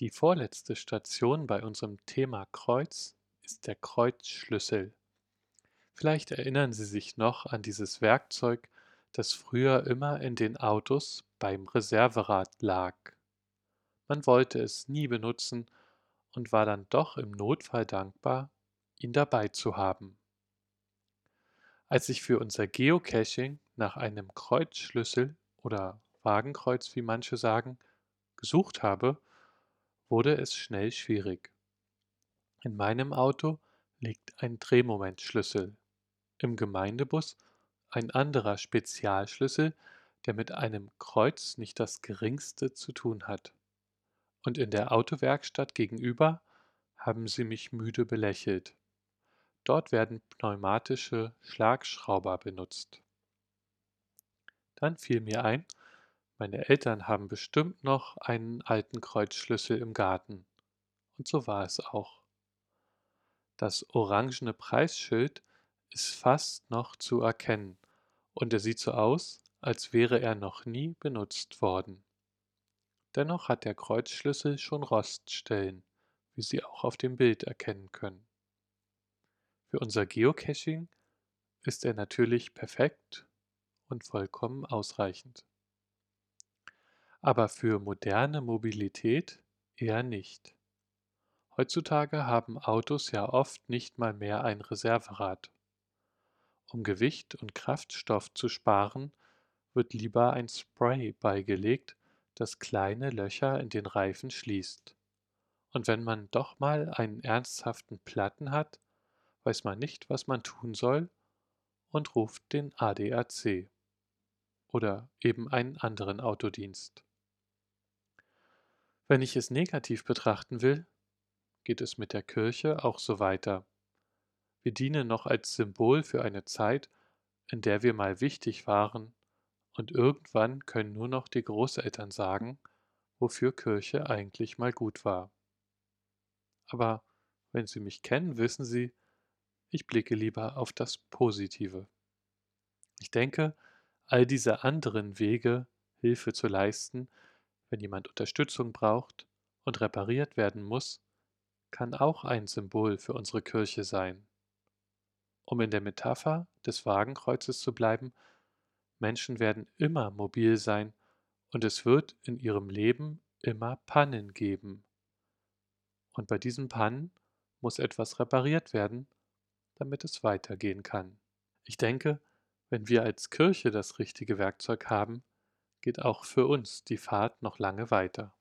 Die vorletzte Station bei unserem Thema Kreuz ist der Kreuzschlüssel. Vielleicht erinnern Sie sich noch an dieses Werkzeug, das früher immer in den Autos beim Reserverad lag. Man wollte es nie benutzen und war dann doch im Notfall dankbar, ihn dabei zu haben. Als ich für unser Geocaching nach einem Kreuzschlüssel oder Wagenkreuz, wie manche sagen, gesucht habe, wurde es schnell schwierig. In meinem Auto liegt ein Drehmomentschlüssel, im Gemeindebus ein anderer Spezialschlüssel, der mit einem Kreuz nicht das geringste zu tun hat. Und in der Autowerkstatt gegenüber haben sie mich müde belächelt. Dort werden pneumatische Schlagschrauber benutzt. Dann fiel mir ein, meine Eltern haben bestimmt noch einen alten Kreuzschlüssel im Garten. Und so war es auch. Das orangene Preisschild ist fast noch zu erkennen, und er sieht so aus, als wäre er noch nie benutzt worden. Dennoch hat der Kreuzschlüssel schon Roststellen, wie Sie auch auf dem Bild erkennen können. Für unser Geocaching ist er natürlich perfekt und vollkommen ausreichend. Aber für moderne Mobilität eher nicht. Heutzutage haben Autos ja oft nicht mal mehr ein Reserverad. Um Gewicht und Kraftstoff zu sparen, wird lieber ein Spray beigelegt, das kleine Löcher in den Reifen schließt. Und wenn man doch mal einen ernsthaften Platten hat, weiß man nicht, was man tun soll und ruft den ADAC oder eben einen anderen Autodienst. Wenn ich es negativ betrachten will, geht es mit der Kirche auch so weiter. Wir dienen noch als Symbol für eine Zeit, in der wir mal wichtig waren, und irgendwann können nur noch die Großeltern sagen, wofür Kirche eigentlich mal gut war. Aber wenn Sie mich kennen, wissen Sie, ich blicke lieber auf das Positive. Ich denke, all diese anderen Wege, Hilfe zu leisten, wenn jemand Unterstützung braucht und repariert werden muss, kann auch ein Symbol für unsere Kirche sein. Um in der Metapher des Wagenkreuzes zu bleiben, Menschen werden immer mobil sein und es wird in ihrem Leben immer Pannen geben. Und bei diesen Pannen muss etwas repariert werden, damit es weitergehen kann. Ich denke, wenn wir als Kirche das richtige Werkzeug haben, geht auch für uns die Fahrt noch lange weiter.